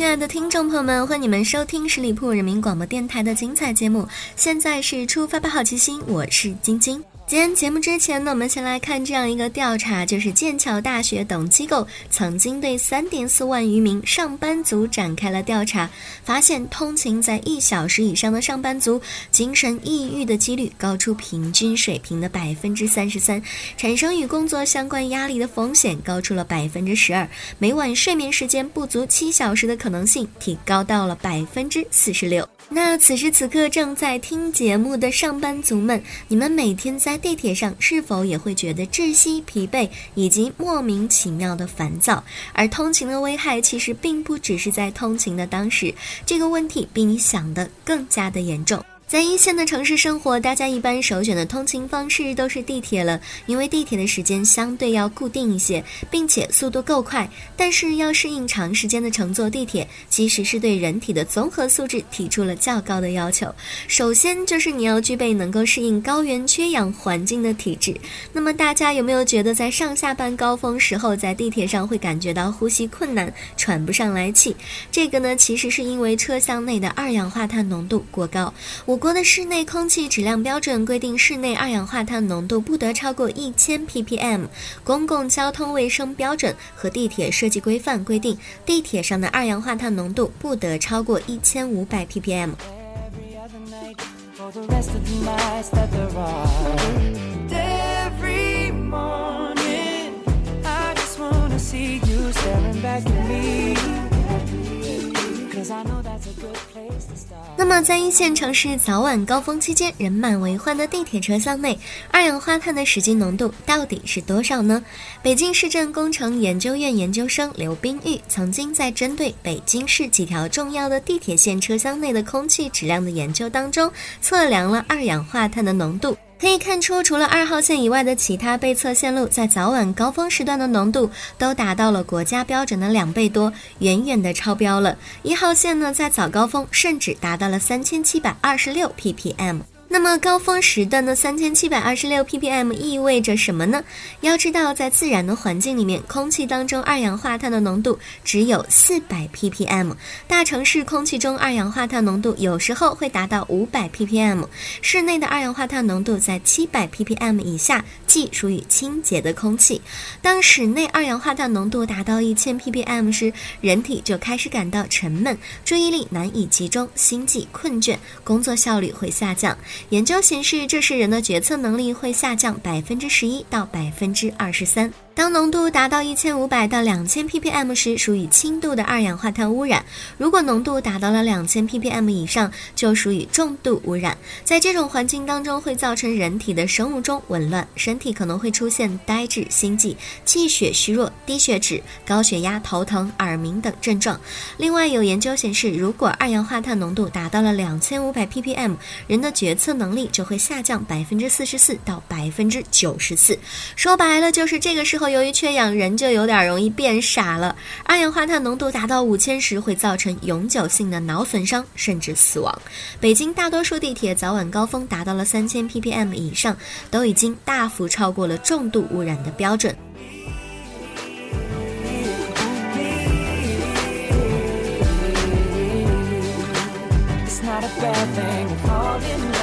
亲爱的听众朋友们，欢迎你们收听十里铺人民广播电台的精彩节目。现在是出发吧，好奇心，我是晶晶。今天节目之前呢，我们先来看这样一个调查，就是剑桥大学等机构曾经对三点四万余名上班族展开了调查，发现通勤在一小时以上的上班族，精神抑郁的几率高出平均水平的百分之三十三，产生与工作相关压力的风险高出了百分之十二，每晚睡眠时间不足七小时的可能性提高到了百分之四十六。那此时此刻正在听节目的上班族们，你们每天在地铁上是否也会觉得窒息、疲惫以及莫名其妙的烦躁？而通勤的危害其实并不只是在通勤的当时，这个问题比你想的更加的严重。在一线的城市生活，大家一般首选的通勤方式都是地铁了，因为地铁的时间相对要固定一些，并且速度够快。但是要适应长时间的乘坐地铁，其实是对人体的综合素质提出了较高的要求。首先就是你要具备能够适应高原缺氧环境的体质。那么大家有没有觉得在上下班高峰时候，在地铁上会感觉到呼吸困难、喘不上来气？这个呢，其实是因为车厢内的二氧化碳浓度过高。我。国的室内空气质量标准规定，室内二氧化碳浓度不得超过一千 ppm。公共交通卫生标准和地铁设计规范规定，地铁上的二氧化碳浓度不得超过一千五百 ppm。Cause I know that's a good place 那么，在一线城市早晚高峰期间人满为患的地铁车厢内，二氧化碳的实际浓度到底是多少呢？北京市政工程研究院研究生刘冰玉曾经在针对北京市几条重要的地铁线车厢内的空气质量的研究当中，测量了二氧化碳的浓度。可以看出，除了二号线以外的其他被测线路，在早晚高峰时段的浓度都达到了国家标准的两倍多，远远的超标了。一号线呢，在早高峰甚至达到了三千七百二十六 ppm。那么高峰时段的三千七百二十六 ppm 意味着什么呢？要知道，在自然的环境里面，空气当中二氧化碳的浓度只有四百 ppm。大城市空气中二氧化碳浓度有时候会达到五百 ppm。室内的二氧化碳浓度在七百 ppm 以下，即属于清洁的空气。当室内二氧化碳浓度达到一千 ppm 时，人体就开始感到沉闷，注意力难以集中，心悸困倦，工作效率会下降。研究显示，这时人的决策能力会下降百分之十一到百分之二十三。当浓度达到一千五百到两千 ppm 时，属于轻度的二氧化碳污染；如果浓度达到了两千 ppm 以上，就属于重度污染。在这种环境当中，会造成人体的生物钟紊乱，身体可能会出现呆滞、心悸、气血虚弱、低血脂、高血压、头疼、耳鸣等症状。另外，有研究显示，如果二氧化碳浓度达到了两千五百 ppm，人的决策能力就会下降百分之四十四到百分之九十四。说白了，就是这个时候。由于缺氧，人就有点容易变傻了。二氧化碳浓度达到五千时，会造成永久性的脑损伤，甚至死亡。北京大多数地铁早晚高峰达到了三千 ppm 以上，都已经大幅超过了重度污染的标准。我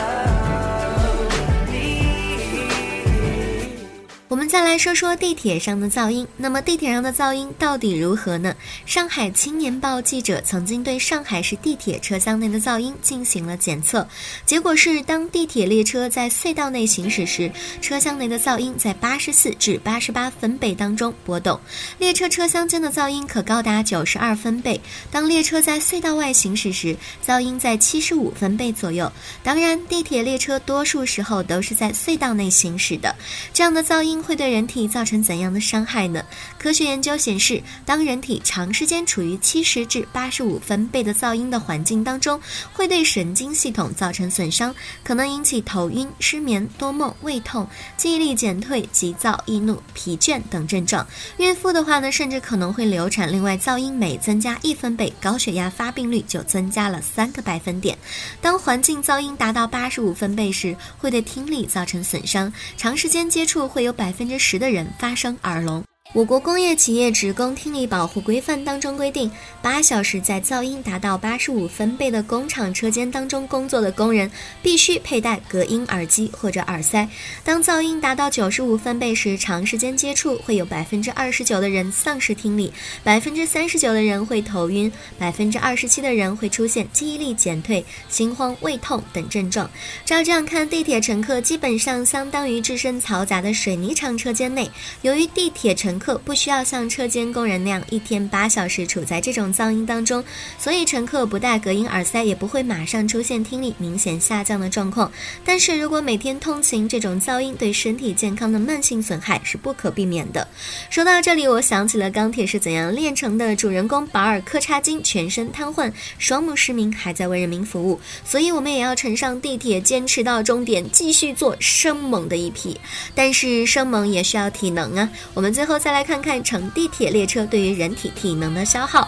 再来说说地铁上的噪音。那么地铁上的噪音到底如何呢？上海青年报记者曾经对上海市地铁车厢内的噪音进行了检测，结果是，当地铁列车在隧道内行驶时，车厢内的噪音在八十四至八十八分贝当中波动，列车车厢间的噪音可高达九十二分贝。当列车在隧道外行驶时，噪音在七十五分贝左右。当然，地铁列车多数时候都是在隧道内行驶的，这样的噪音会。对人体造成怎样的伤害呢？科学研究显示，当人体长时间处于七十至八十五分贝的噪音的环境当中，会对神经系统造成损伤，可能引起头晕、失眠、多梦、胃痛、记忆力减退、急躁、易怒、疲倦等症状。孕妇的话呢，甚至可能会流产。另外，噪音每增加一分贝，高血压发病率就增加了三个百分点。当环境噪音达到八十五分贝时，会对听力造成损伤。长时间接触会有百分之十的人发生耳聋。我国工业企业职工听力保护规范当中规定，八小时在噪音达到八十五分贝的工厂车间当中工作的工人，必须佩戴隔音耳机或者耳塞。当噪音达到九十五分贝时，长时间接触会有百分之二十九的人丧失听力，百分之三十九的人会头晕，百分之二十七的人会出现记忆力减退、心慌、胃痛等症状。照这样看，地铁乘客基本上相当于置身嘈杂的水泥厂车间内。由于地铁乘客不需要像车间工人那样一天八小时处在这种噪音当中，所以乘客不戴隔音耳塞也不会马上出现听力明显下降的状况。但是如果每天通勤，这种噪音对身体健康的慢性损害是不可避免的。说到这里，我想起了钢铁是怎样炼成的，主人公保尔柯察金全身瘫痪，双目失明，还在为人民服务，所以我们也要乘上地铁，坚持到终点，继续做生猛的一批。但是生猛也需要体能啊，我们最后再再来看看乘地铁列车对于人体体能的消耗。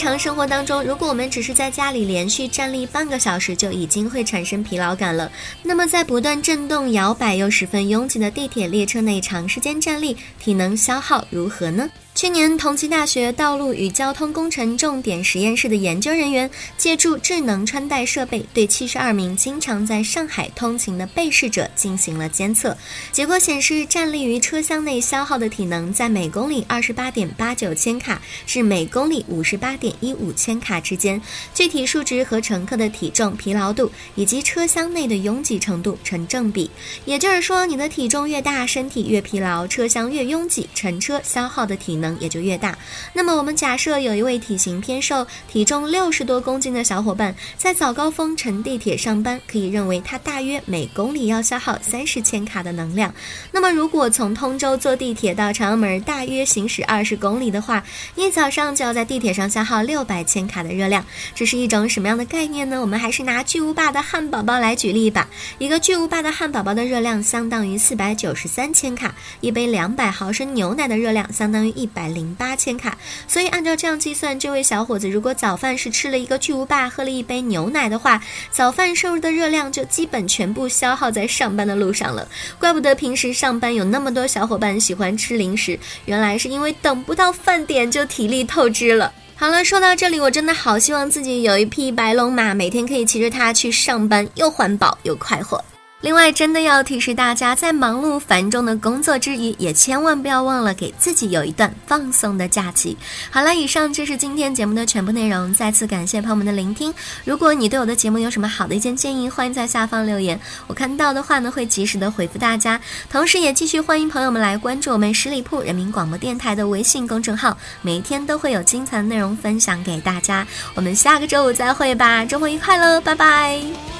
常生活当中，如果我们只是在家里连续站立半个小时，就已经会产生疲劳感了。那么，在不断震动、摇摆又十分拥挤的地铁列车内长时间站立，体能消耗如何呢？去年，同济大学道路与交通工程重点实验室的研究人员借助智能穿戴设备，对七十二名经常在上海通勤的被试者进行了监测。结果显示，站立于车厢内消耗的体能在每公里二十八点八九千卡至每公里五十八点一五千卡之间，具体数值和乘客的体重、疲劳度以及车厢内的拥挤程度成正比。也就是说，你的体重越大，身体越疲劳，车厢越拥挤，乘车消耗的体能。也就越大。那么，我们假设有一位体型偏瘦、体重六十多公斤的小伙伴，在早高峰乘地铁上班，可以认为他大约每公里要消耗三十千卡的能量。那么，如果从通州坐地铁到朝阳门，大约行驶二十公里的话，一早上就要在地铁上消耗六百千卡的热量。这是一种什么样的概念呢？我们还是拿巨无霸的汉堡包来举例吧。一个巨无霸的汉堡包的热量相当于四百九十三千卡，一杯两百毫升牛奶的热量相当于一。百百零八千卡，所以按照这样计算，这位小伙子如果早饭是吃了一个巨无霸，喝了一杯牛奶的话，早饭摄入的热量就基本全部消耗在上班的路上了。怪不得平时上班有那么多小伙伴喜欢吃零食，原来是因为等不到饭点就体力透支了。好了，说到这里，我真的好希望自己有一匹白龙马，每天可以骑着它去上班，又环保又快活。另外，真的要提示大家，在忙碌繁重的工作之余，也千万不要忘了给自己有一段放松的假期。好了，以上就是今天节目的全部内容。再次感谢朋友们的聆听。如果你对我的节目有什么好的意见建议，欢迎在下方留言，我看到的话呢，会及时的回复大家。同时，也继续欢迎朋友们来关注我们十里铺人民广播电台的微信公众号，每天都会有精彩的内容分享给大家。我们下个周五再会吧，周末愉快喽，拜拜。